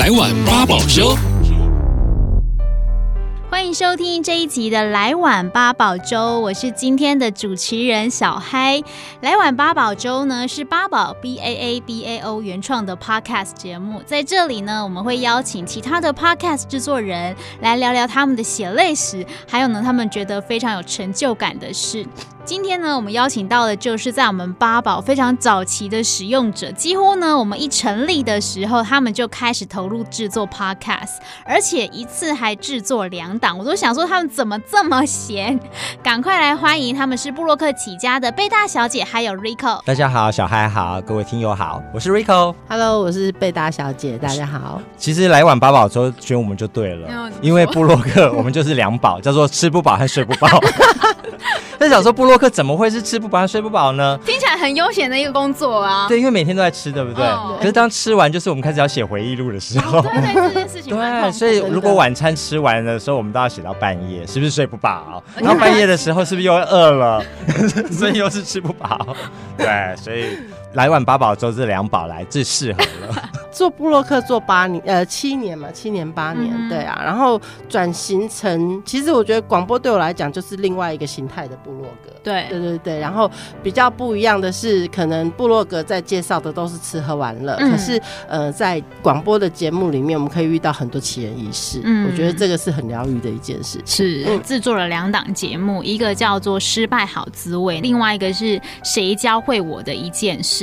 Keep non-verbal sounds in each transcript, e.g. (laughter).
来碗八宝粥。欢迎收听这一集的《来碗八宝粥》，我是今天的主持人小嗨。《来碗八宝粥》呢是八宝 B A A B A O 原创的 Podcast 节目，在这里呢，我们会邀请其他的 Podcast 制作人来聊聊他们的血泪史，还有呢，他们觉得非常有成就感的事。今天呢，我们邀请到的就是在我们八宝非常早期的使用者，几乎呢，我们一成立的时候，他们就开始投入制作 Podcast，而且一次还制作两档，我都想说他们怎么这么闲？赶快来欢迎，他们是布洛克起家的贝大小姐，还有 Rico。大家好，小嗨好，各位听友好，我是 Rico。Hello，我是贝大小姐，大家好。其实来碗八宝粥选我们就对了，因为布洛克我们就是两宝，叫做吃不饱和睡不饱。(laughs) 在想说部落客怎么会是吃不饱睡不饱呢？听起来很悠闲的一个工作啊。对，因为每天都在吃，对不对？哦、可是当吃完，就是我们开始要写回忆录的时候。对对，这件事情。(laughs) 对，所以如果晚餐吃完的时候，我们都要写到半夜，是不是睡不饱？(laughs) 然后半夜的时候，是不是又饿了？(laughs) 所以又是吃不饱。对，所以来碗八宝粥这两宝来最适合了。(laughs) 做布洛克做八年，呃，七年嘛，七年八年，嗯、对啊。然后转型成，其实我觉得广播对我来讲就是另外一个形态的布洛格。对，对对对。然后比较不一样的是，可能布洛格在介绍的都是吃喝玩乐，嗯、可是呃，在广播的节目里面，我们可以遇到很多奇人异事。嗯，我觉得这个是很疗愈的一件事情。是，嗯、制作了两档节目，一个叫做《失败好滋味》，另外一个是谁教会我的一件事。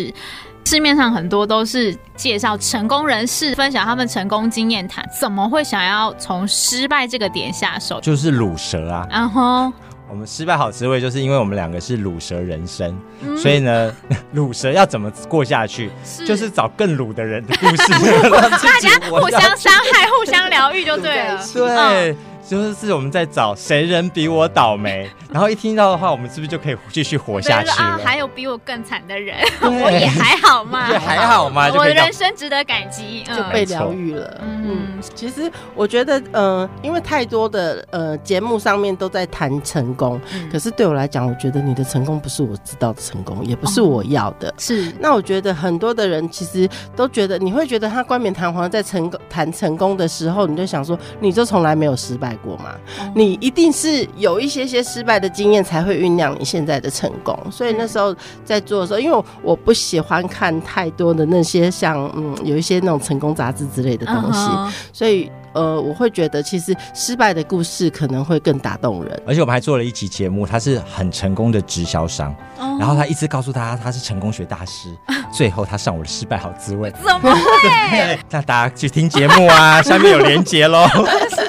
市面上很多都是介绍成功人士分享他们成功经验谈，怎么会想要从失败这个点下手？就是卤蛇啊，然后我们失败好滋味，就是因为我们两个是卤蛇人生，嗯、所以呢，(laughs) 卤蛇要怎么过下去，是就是找更卤的人的故事，(laughs) 大家 (laughs) 互相伤害、互相疗愈就对了，对。嗯就是是我们在找谁人比我倒霉，(laughs) 然后一听到的话，我们是不是就可以继续活下去了？啊，还有比我更惨的人，(laughs) 我也还好嘛，(laughs) 也还好嘛，我的人生值得感激，就被疗愈了。嗯，其实我觉得，呃，因为太多的呃节目上面都在谈成功，可是对我来讲，我觉得你的成功不是我知道的成功，也不是我要的。是，那我觉得很多的人其实都觉得，你会觉得他冠冕堂皇在成功谈成功的时候，你就想说，你就从来没有失败过嘛？你一定是有一些些失败的经验，才会酝酿你现在的成功。所以那时候在做的时候，因为我不喜欢看太多的那些像嗯，有一些那种成功杂志之类的东西，所以呃，我会觉得其实失败的故事可能会更打动人。而且我们还做了一期节目，他是很成功的直销商，然后他一直告诉大家他是成功学大师，(laughs) 最后他上我的失败好滋味，怎么会？(laughs) 那大家去听节目啊，下面有连结喽。(laughs)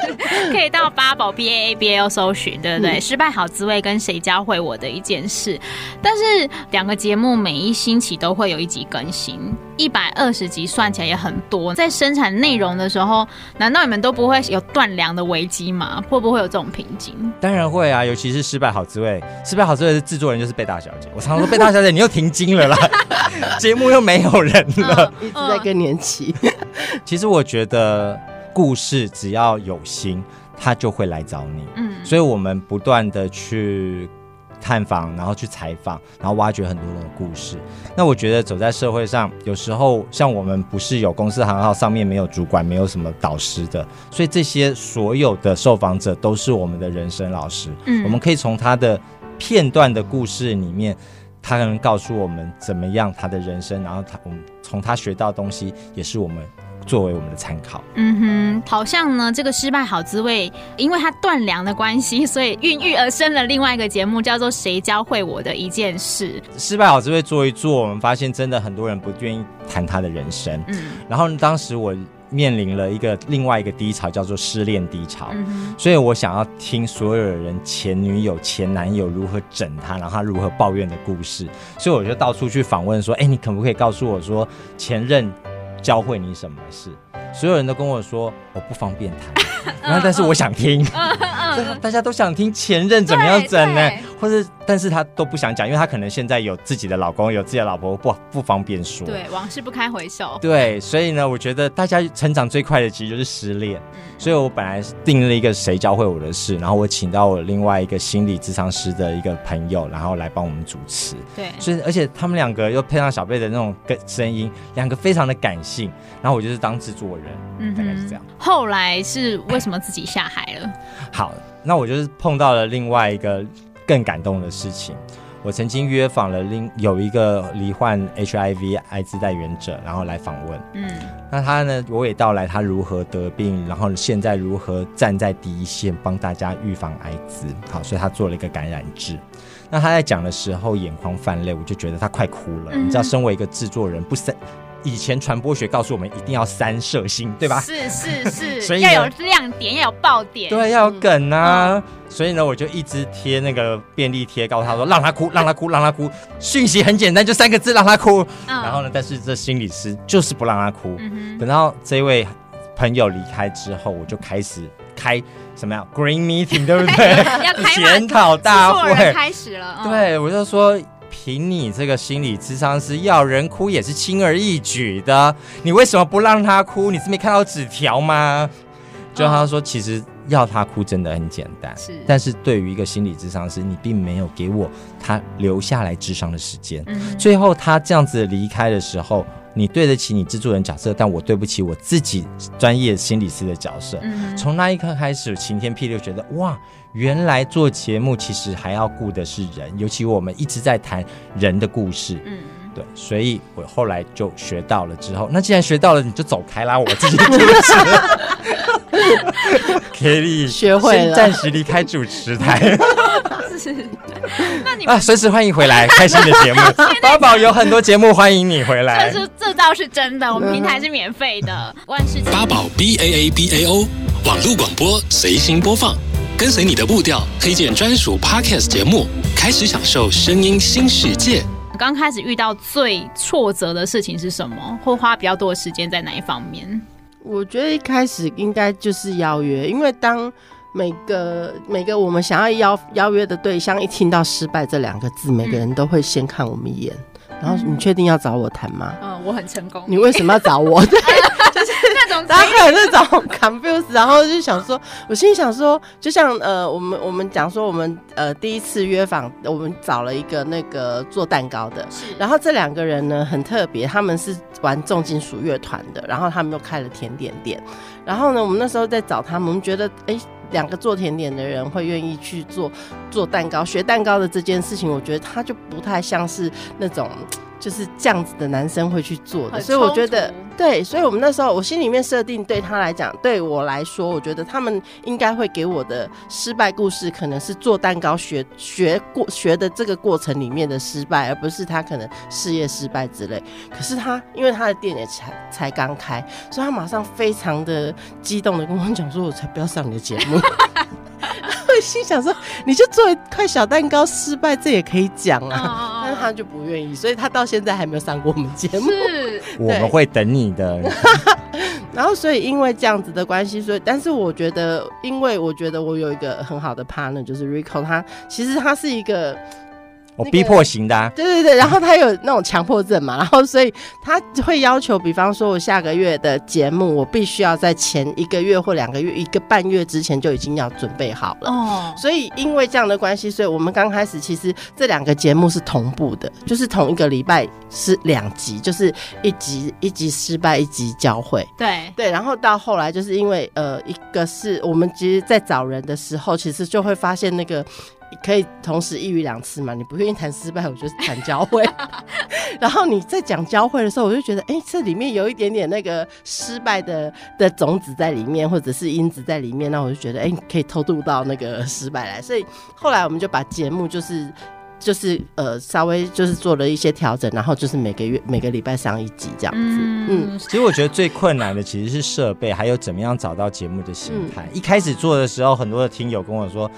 可以到八宝 B A A B O 搜寻，对不对？嗯、失败好滋味跟谁教会我的一件事，但是两个节目每一星期都会有一集更新，一百二十集算起来也很多。在生产内容的时候，难道你们都不会有断粮的危机吗？会不会有这种瓶颈？当然会啊，尤其是失败好滋味。失败好滋味的制作人就是贝大小姐。我常常说贝大小姐，你又停经了啦，(laughs) 节目又没有人了，嗯、一直在更年期。其实我觉得。故事只要有心，他就会来找你。嗯，所以我们不断的去探访，然后去采访，然后挖掘很多的故事。那我觉得走在社会上，有时候像我们不是有公司行号，上面没有主管，没有什么导师的，所以这些所有的受访者都是我们的人生老师。嗯，我们可以从他的片段的故事里面，他能告诉我们怎么样他的人生，然后他我们从他学到的东西，也是我们。作为我们的参考，嗯哼，好像呢，这个失败好滋味，因为它断粮的关系，所以孕育而生了另外一个节目，叫做《谁教会我的一件事》。失败好滋味做一做，我们发现真的很多人不愿意谈他的人生。嗯，然后当时我面临了一个另外一个低潮，叫做失恋低潮。嗯哼，所以我想要听所有的人前女友、前男友如何整他，然后他如何抱怨的故事。所以我就到处去访问，说：“哎，你可不可以告诉我说前任？”教会你什么事？所有人都跟我说我不方便谈，(laughs) 然后但是我想听，大家都想听前任怎么样整呢？或者但是他都不想讲，因为他可能现在有自己的老公，有自己的老婆，不不方便说。对，往事不堪回首。对，所以呢，我觉得大家成长最快的其实就是失恋。嗯、所以我本来定了一个谁教会我的事，然后我请到我另外一个心理咨商师的一个朋友，然后来帮我们主持。对，所以而且他们两个又配上小贝的那种声音，两个非常的感性。然后我就是当制作人，嗯，大概是这样。后来是为什么自己下海了？好，那我就是碰到了另外一个更感动的事情。我曾经约访了另有一个罹患 HIV 艾滋带源者，然后来访问。嗯，那他呢，我也道来他如何得病，然后现在如何站在第一线帮大家预防艾滋。好，所以他做了一个感染制。那他在讲的时候眼眶泛泪，我就觉得他快哭了。嗯、你知道，身为一个制作人，不三。以前传播学告诉我们一定要三射星，对吧？是是是，(laughs) 所以要有亮点，要有爆点，对，要有梗啊。嗯、所以呢，我就一直贴那个便利贴，告诉他说让他哭，让他哭，让他哭。讯息很简单，就三个字，让他哭。嗯、然后呢，但是这心理师就是不让他哭。嗯、等到这位朋友离开之后，我就开始开什么呀？(laughs) Green Meeting，对不对？(laughs) 要开检讨大会开始了。嗯、对，我就说。凭你这个心理智商师要人哭也是轻而易举的，你为什么不让他哭？你是没看到纸条吗？就他说，其实要他哭真的很简单，是。但是对于一个心理智商师，你并没有给我他留下来智商的时间。嗯。最后他这样子离开的时候，你对得起你制作人角色，但我对不起我自己专业心理师的角色。嗯。从那一刻开始，晴天霹雳，觉得哇。原来做节目其实还要顾的是人，尤其我们一直在谈人的故事。嗯，对，所以我后来就学到了之后，那既然学到了，你就走开啦，我自己主持。(laughs) (laughs) 可以学会了，暂时离开主持台。是，(laughs) 那你们啊，随时欢迎回来，开心的节目。(laughs) 八宝有很多节目，欢迎你回来。这是这倒是真的，我们平台是免费的。万事八宝 B A A B A O 网络广播随心播放。跟随你的步调，推荐专属 Podcast 节目，开始享受声音新世界。刚开始遇到最挫折的事情是什么？会花比较多的时间在哪一方面？我觉得一开始应该就是邀约，因为当每个每个我们想要邀邀约的对象一听到失败这两个字，每个人都会先看我们一眼，嗯、然后你确定要找我谈吗？嗯，我很成功。你为什么要找我？(laughs) 对。那种，大家会有那种 confuse，然后就想说，我心里想说，就像呃，我们我们讲说，我们呃第一次约访，我们找了一个那个做蛋糕的，是。然后这两个人呢很特别，他们是玩重金属乐团的，然后他们又开了甜点店，然后呢，我们那时候在找他们，我们觉得哎，两个做甜点的人会愿意去做做蛋糕，学蛋糕的这件事情，我觉得他就不太像是那种。就是这样子的男生会去做的，所以我觉得对，所以我们那时候我心里面设定，对他来讲，对我来说，我觉得他们应该会给我的失败故事，可能是做蛋糕学学过学的这个过程里面的失败，而不是他可能事业失败之类。可是他因为他的店也才才刚开，所以他马上非常的激动的跟我讲说：“我才不要上你的节目。(laughs) ” (laughs) 心想说，你就做一块小蛋糕失败，这也可以讲啊。Oh. 但是他就不愿意，所以他到现在还没有上过我们节目。是，(laughs) 我们会等你的。(laughs) 然后，所以因为这样子的关系，所以，但是我觉得，因为我觉得我有一个很好的 partner，就是 Rico，他其实他是一个。我逼迫型的、啊，对对对，然后他有那种强迫症嘛，然后所以他会要求，比方说我下个月的节目，我必须要在前一个月或两个月、一个半月之前就已经要准备好了。哦，所以因为这样的关系，所以我们刚开始其实这两个节目是同步的，就是同一个礼拜是两集，就是一集一集失败，一集教会。对对，然后到后来就是因为呃，一个是我们其实，在找人的时候，其实就会发现那个。可以同时一语两次嘛？你不愿意谈失败，我就谈教会。(laughs) 然后你在讲教会的时候，我就觉得，哎、欸，这里面有一点点那个失败的的种子在里面，或者是因子在里面，那我就觉得，哎、欸，可以偷渡到那个失败来。所以后来我们就把节目就是就是呃稍微就是做了一些调整，然后就是每个月每个礼拜上一集这样子。嗯，嗯其实我觉得最困难的其实是设备，还有怎么样找到节目的形态。嗯、一开始做的时候，很多的听友跟我说。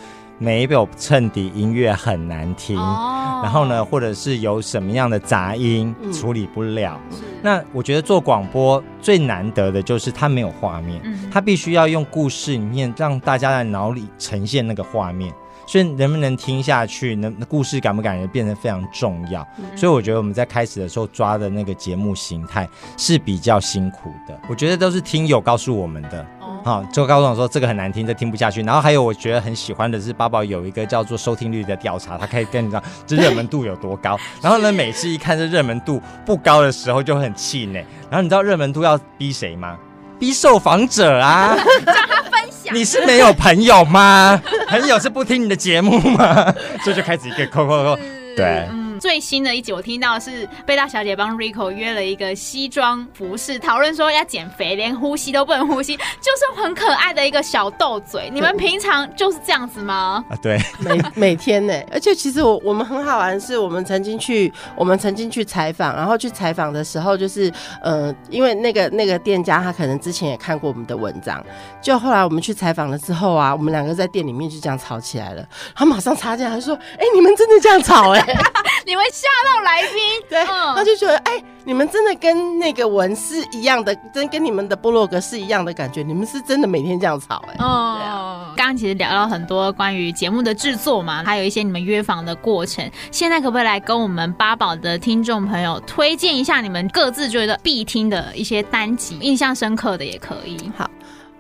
没有衬底音乐很难听，哦、然后呢，或者是有什么样的杂音处理不了。嗯、那我觉得做广播最难得的就是它没有画面，嗯、它必须要用故事里面让大家在脑里呈现那个画面。所以能不能听下去，能故事感不感人，变得非常重要。嗯、所以我觉得我们在开始的时候抓的那个节目形态是比较辛苦的。我觉得都是听友告诉我们的。好，就告诉我说这个很难听，这听不下去。然后还有我觉得很喜欢的是，八宝有一个叫做收听率的调查，他可以跟你讲 (laughs) 这热门度有多高。然后呢，每次一看这热门度不高的时候，就很气馁。然后你知道热门度要逼谁吗？逼受访者啊！(laughs) 让他分享。你是没有朋友吗？(laughs) 朋友是不听你的节目吗？所以就开始一个扣扣扣，对。最新的一集，我听到是贝大小姐帮 Rico 约了一个西装服饰，讨论说要减肥，连呼吸都不能呼吸，就是很可爱的一个小斗嘴。你们平常就是这样子吗？(laughs) 啊，对，每每天呢，而且其实我我们很好玩，是我们曾经去，我们曾经去采访，然后去采访的时候，就是呃，因为那个那个店家他可能之前也看过我们的文章，就后来我们去采访了之后啊，我们两个在店里面就这样吵起来了，他马上插进来说：“哎、欸，你们真的这样吵、欸？(laughs) 哎。”你会吓到来宾，(laughs) 对，嗯、他就觉得，哎、欸，你们真的跟那个文是一样的，真跟你们的部落格是一样的感觉，你们是真的每天这样吵、欸，哎，哦，刚刚其实聊到很多关于节目的制作嘛，还有一些你们约访的过程，现在可不可以来跟我们八宝的听众朋友推荐一下你们各自觉得必听的一些单集，印象深刻的也可以，好。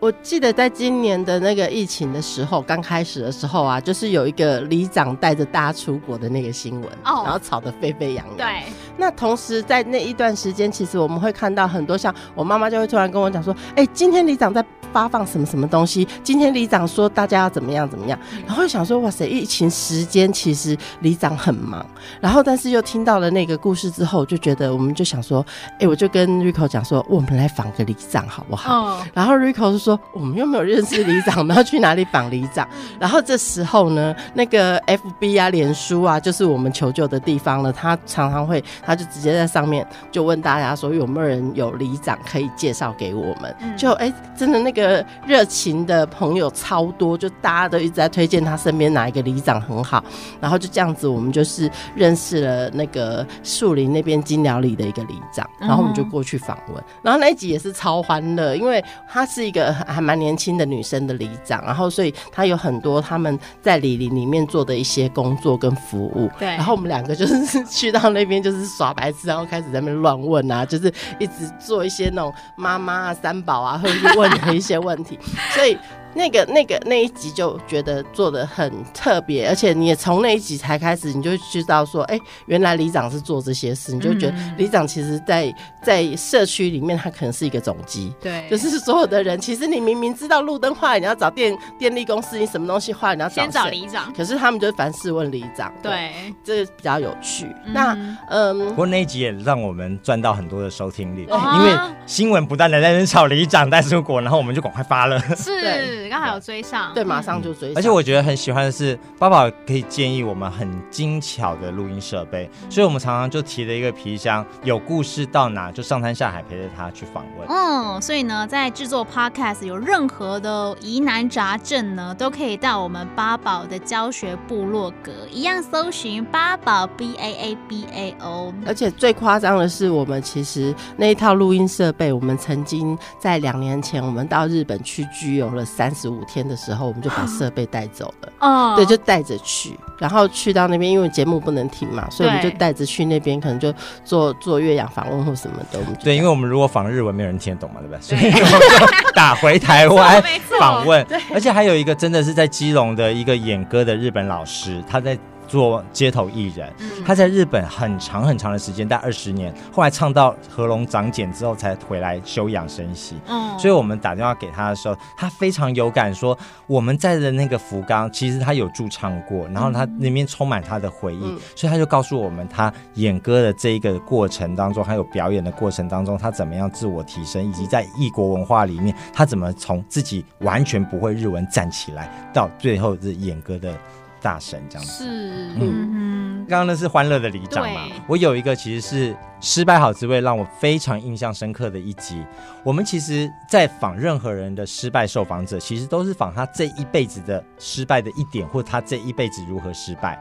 我记得在今年的那个疫情的时候，刚开始的时候啊，就是有一个里长带着大家出国的那个新闻，oh, 然后吵得沸沸扬扬。对。那同时在那一段时间，其实我们会看到很多像我妈妈就会突然跟我讲说：“哎、欸，今天里长在发放什么什么东西？今天里长说大家要怎么样怎么样。”然后就想说：“哇塞，疫情时间其实里长很忙。”然后但是又听到了那个故事之后，就觉得我们就想说：“哎、欸，我就跟 Rico 讲说，我们来访个里长好不好？” oh. 然后 Rico 就说。我们又没有认识里长，我们要去哪里访里长？然后这时候呢，那个 FB 啊、脸书啊，就是我们求救的地方了。他常常会，他就直接在上面就问大家说，有没有人有里长可以介绍给我们？就哎、欸，真的那个热情的朋友超多，就大家都一直在推荐他身边哪一个里长很好。然后就这样子，我们就是认识了那个树林那边金寮里的一个里长，然后我们就过去访问。然后那一集也是超欢乐，因为她是一个还蛮年轻的女生的里长，然后所以她有很多他们在里林里面做的一些工作跟服务。对，然后我们两个就是 (laughs) 去到那边就是耍白痴，然后开始在那边乱问啊，就是一直做一些那种妈妈啊、三宝啊会问的一些问题，所以。那个、那个那一集就觉得做的很特别，而且你也从那一集才开始，你就知道说，哎、欸，原来里长是做这些事，你就觉得里长其实在在社区里面，他可能是一个总机，对，就是所有的人，其实你明明知道路灯坏了，你要找电电力公司，你什么东西坏了，你要找先找里长，可是他们就凡事问里长，对，这个比较有趣。嗯。那嗯，不过那一集也让我们赚到很多的收听率，因为新闻不断的在那找里长带出国，然后我们就赶快发了，是。刚好有追上，对，马上就追上。而且我觉得很喜欢的是，八宝可以建议我们很精巧的录音设备，所以我们常常就提了一个皮箱，有故事到哪就上山下海陪着他去访问。嗯，所以呢，在制作 Podcast 有任何的疑难杂症呢，都可以到我们八宝的教学部落格，一样搜寻八宝 B A A B A O。而且最夸张的是，我们其实那一套录音设备，我们曾经在两年前，我们到日本去居游了三。十五天的时候，我们就把设备带走了。(gasps) 哦，对，就带着去，然后去到那边，因为节目不能停嘛，所以我们就带着去那边，可能就做做越洋访问或什么的。我们对，因为我们如果访日文，没有人听得懂嘛，对不对？所以我们就打回台湾访问。(laughs) 对，而且还有一个真的是在基隆的一个演歌的日本老师，他在。做街头艺人，他在日本很长很长的时间，大概二十年，后来唱到喉咙长茧之后才回来休养生息。嗯，所以我们打电话给他的时候，他非常有感，说我们在的那个福冈，其实他有驻唱过，然后他那边充满他的回忆，所以他就告诉我们，他演歌的这一个过程当中，还有表演的过程当中，他怎么样自我提升，以及在异国文化里面，他怎么从自己完全不会日文站起来，到最后是演歌的。大神这样子是，嗯，刚刚那是欢乐的里长嘛？我有一个其实是失败好滋味，让我非常印象深刻的一集。我们其实，在访任何人的失败受访者，其实都是访他这一辈子的失败的一点，或他这一辈子如何失败。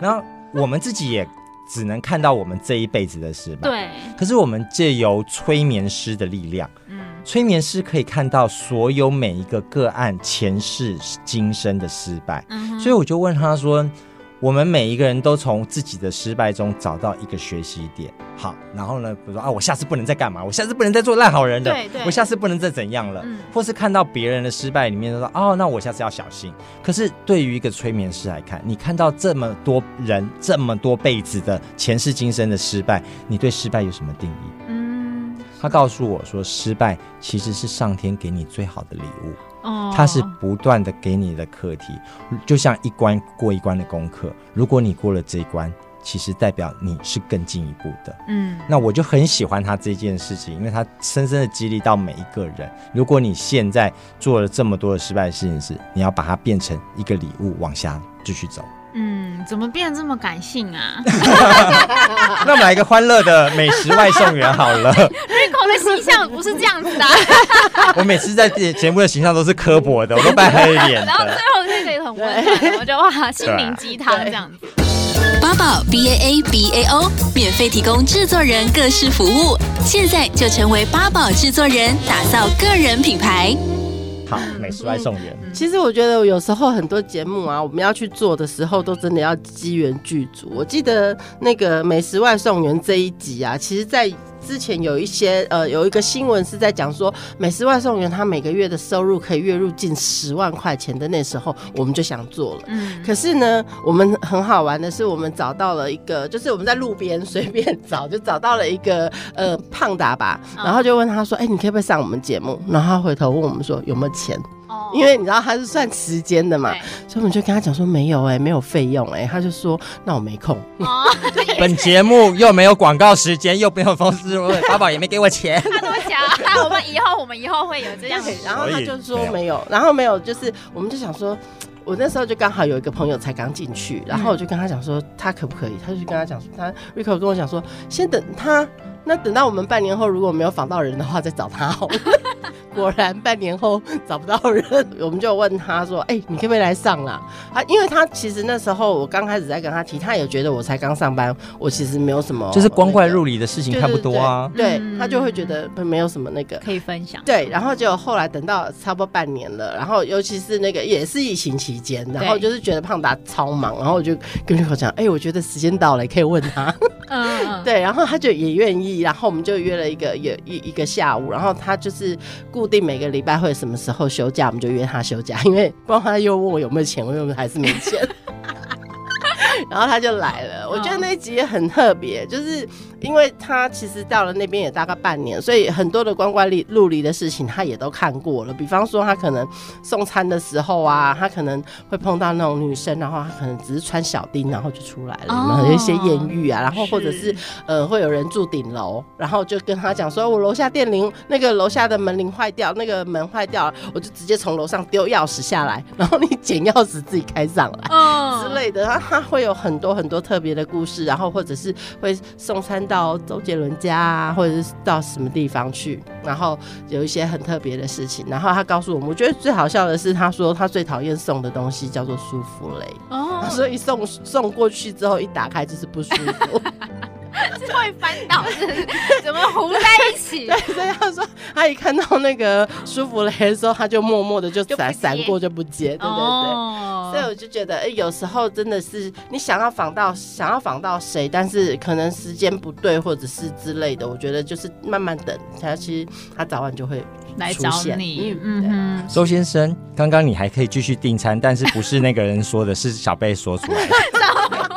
然后我们自己也只能看到我们这一辈子的失败。对。可是我们借由催眠师的力量，嗯。催眠师可以看到所有每一个个案前世今生的失败，嗯、所以我就问他说。我们每一个人都从自己的失败中找到一个学习点，好，然后呢，比如说啊，我下次不能再干嘛？我下次不能再做烂好人了，对对，我下次不能再怎样了，嗯，或是看到别人的失败里面，就说哦，那我下次要小心。可是对于一个催眠师来看，你看到这么多人这么多辈子的前世今生的失败，你对失败有什么定义？嗯，他告诉我说，失败其实是上天给你最好的礼物。哦它是不断的给你的课题，就像一关过一关的功课。如果你过了这一关，其实代表你是更进一步的。嗯，那我就很喜欢他这件事情，因为他深深的激励到每一个人。如果你现在做了这么多的失败的事情，是你要把它变成一个礼物，往下继续走。嗯，怎么变得这么感性啊？(laughs) 那我们来一个欢乐的美食外送员好了。Rico 的形象不是这样子的。(laughs) 我每次在节目的形象都是刻薄的，我都扮黑脸。然后最后那个也很温暖，我就哇，心灵鸡汤这样子。八宝 B A A B A O 免费提供制作人各式服务，现在就成为八宝制作人，打造个人品牌。好，美食外送员。其实我觉得有时候很多节目啊，我们要去做的时候，都真的要机缘具足。我记得那个美食外送员这一集啊，其实，在之前有一些呃，有一个新闻是在讲说，美食外送员他每个月的收入可以月入近十万块钱的那时候，我们就想做了。嗯。可是呢，我们很好玩的是，我们找到了一个，就是我们在路边随便找，就找到了一个呃胖达吧，然后就问他说：“哎，你可不可以上我们节目？”然后他回头问我们说：“有没有钱？”因为你知道他是算时间的嘛，所以我们就跟他讲说没有哎、欸，没有费用哎、欸，他就说那我没空。哦、(laughs) 本节目又没有广告时间，又没有公司，八宝也没给我钱。(laughs) 他都讲，那我们以后我们以后会有这样子。然后他就说没有，然后没有，就是我们就想说，我那时候就刚好有一个朋友才刚进去，然后我就跟他讲说他可不可以，他就跟他讲说他 Rico 跟我讲说先等他。那等到我们半年后如果没有访到人的话，再找他好了。(laughs) 果然半年后找不到人，我们就问他说：“哎、欸，你可不可以来上啦？”啊，因为他其实那时候我刚开始在跟他提，他也觉得我才刚上班，我其实没有什么，就是光怪陆离的事情看不多啊。对，他就会觉得没有什么那个可以分享。对，然后就后来等到差不多半年了，然后尤其是那个也是疫情期间，然后就是觉得胖达超忙，然后我就跟 Rico 讲：“哎、欸，我觉得时间到了，可以问他。”嗯，(laughs) 对，然后他就也愿意。然后我们就约了一个有一一个下午，然后他就是固定每个礼拜会什么时候休假，我们就约他休假，因为不然他又问我有没有钱，我又还是没钱。(laughs) 然后他就来了，我觉得那一集也很特别，就是因为他其实到了那边也大概半年，所以很多的光怪陆离的事情他也都看过了。比方说他可能送餐的时候啊，他可能会碰到那种女生，然后他可能只是穿小丁，然后就出来了，有没有？一些艳遇啊，然后或者是呃会有人住顶楼，然后就跟他讲说，我楼下电铃那个楼下的门铃坏掉，那个门坏掉了，我就直接从楼上丢钥匙下来，然后你捡钥匙自己开上来哦之类的，他他会有。很多很多特别的故事，然后或者是会送餐到周杰伦家啊，或者是到什么地方去，然后有一些很特别的事情。然后他告诉我们，我觉得最好笑的是，他说他最讨厌送的东西叫做舒芙蕾，哦，所以送送过去之后一打开就是不舒服。是会翻倒，是怎么糊在一起？对，所以他说他一看到那个舒芙蕾的时候，他就默默的就闪闪过就不接，对对对。哦、所以我就觉得，哎、欸，有时候真的是你想要访到想要访到谁，但是可能时间不对，或者是之类的。我觉得就是慢慢等，他其实他早晚就会来找你。嗯哼，周先生，刚刚你还可以继续订餐，但是不是那个人说的，是小贝说出来的。(laughs)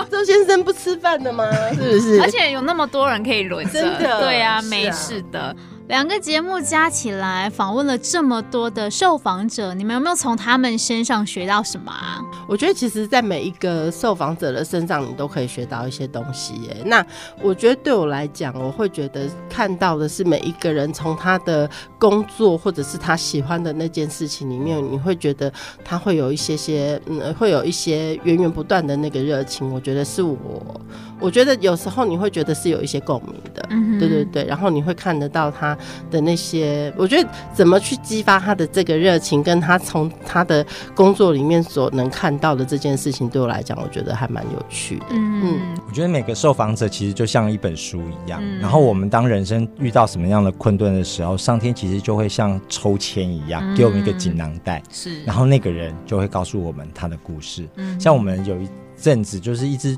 (laughs) 周先生不吃饭的吗？是不是？而且有那么多人可以轮着，真的，对啊，没事的。两个节目加起来访问了这么多的受访者，你们有没有从他们身上学到什么啊？我觉得其实，在每一个受访者的身上，你都可以学到一些东西耶。那我觉得对我来讲，我会觉得看到的是每一个人从他的工作或者是他喜欢的那件事情里面，你会觉得他会有一些些，嗯，会有一些源源不断的那个热情。我觉得是我，我觉得有时候你会觉得是有一些共鸣的，嗯，对对对。然后你会看得到他。他的那些，我觉得怎么去激发他的这个热情，跟他从他的工作里面所能看到的这件事情，对我来讲，我觉得还蛮有趣的。嗯，嗯，我觉得每个受访者其实就像一本书一样，嗯、然后我们当人生遇到什么样的困顿的时候，上天其实就会像抽签一样，给我们一个锦囊袋，是，然后那个人就会告诉我们他的故事。嗯，像我们有一阵子就是一直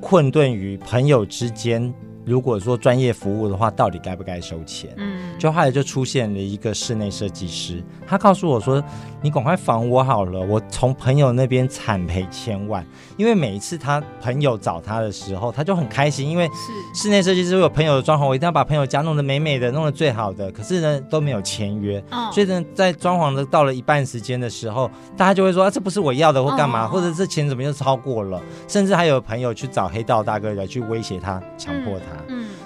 困顿于朋友之间。如果说专业服务的话，到底该不该收钱？嗯，就后来就出现了一个室内设计师，他告诉我说：“你赶快防我好了，我从朋友那边惨赔千万。因为每一次他朋友找他的时候，他就很开心，因为是室内设计师有朋友的装潢，我一定要把朋友家弄得美美的，弄得最好的。可是呢，都没有签约，哦、所以呢，在装潢的到了一半时间的时候，大家就会说：啊，这不是我要的，或干嘛，哦、或者这钱怎么又超过了？甚至还有朋友去找黑道大哥来去威胁他，强迫他。嗯”嗯，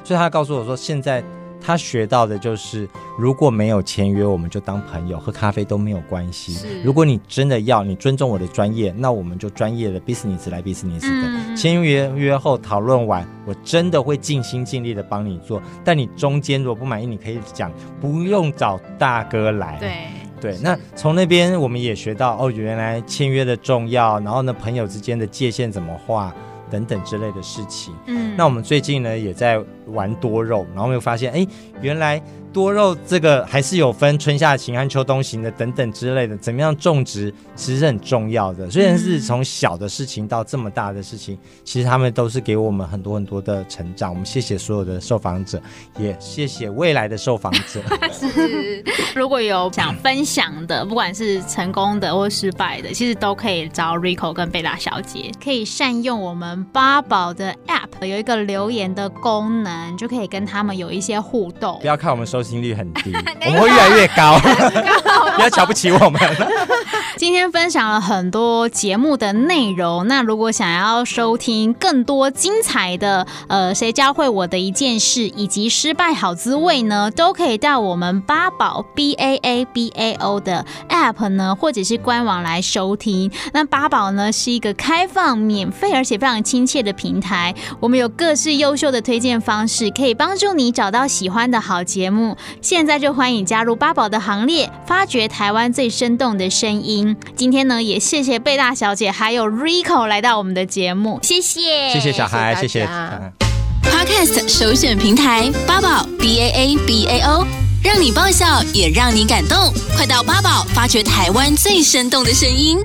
所以他告诉我说，现在他学到的就是，如果没有签约，我们就当朋友，喝咖啡都没有关系。如果你真的要，你尊重我的专业，那我们就专业的 business 来 business 的。嗯、签约约后讨论完，我真的会尽心尽力的帮你做。但你中间如果不满意，你可以讲，不用找大哥来。对对，那从那边我们也学到哦，原来签约的重要，然后呢，朋友之间的界限怎么画。等等之类的事情，嗯，那我们最近呢也在玩多肉，然后又发现，哎，原来。多肉这个还是有分春夏型和秋冬型的等等之类的，怎么样种植其实是很重要的。虽然是从小的事情到这么大的事情，其实他们都是给我们很多很多的成长。我们谢谢所有的受访者，也谢谢未来的受访者。是，如果有想分享的，不管是成功的或失败的，其实都可以找 Rico 跟贝拉小姐，可以善用我们八宝的 App，有一个留言的功能，就可以跟他们有一些互动。不要看我们收。收听率很低，(laughs) 我们会越来越高，(laughs) (laughs) 不要瞧不起我们。今天分享了很多节目的内容，那如果想要收听更多精彩的，呃，谁教会我的一件事，以及失败好滋味呢，都可以到我们八宝 B A A B A O 的 App 呢，或者是官网来收听。那八宝呢是一个开放、免费而且非常亲切的平台，我们有各式优秀的推荐方式，可以帮助你找到喜欢的好节目。现在就欢迎加入八宝的行列，发掘台湾最生动的声音。今天呢，也谢谢贝大小姐还有 Rico 来到我们的节目，谢谢，谢谢小孩，谢谢。Podcast 首选平台八宝 B A A B A O，让你爆笑也让你感动，快到八宝发掘台湾最生动的声音。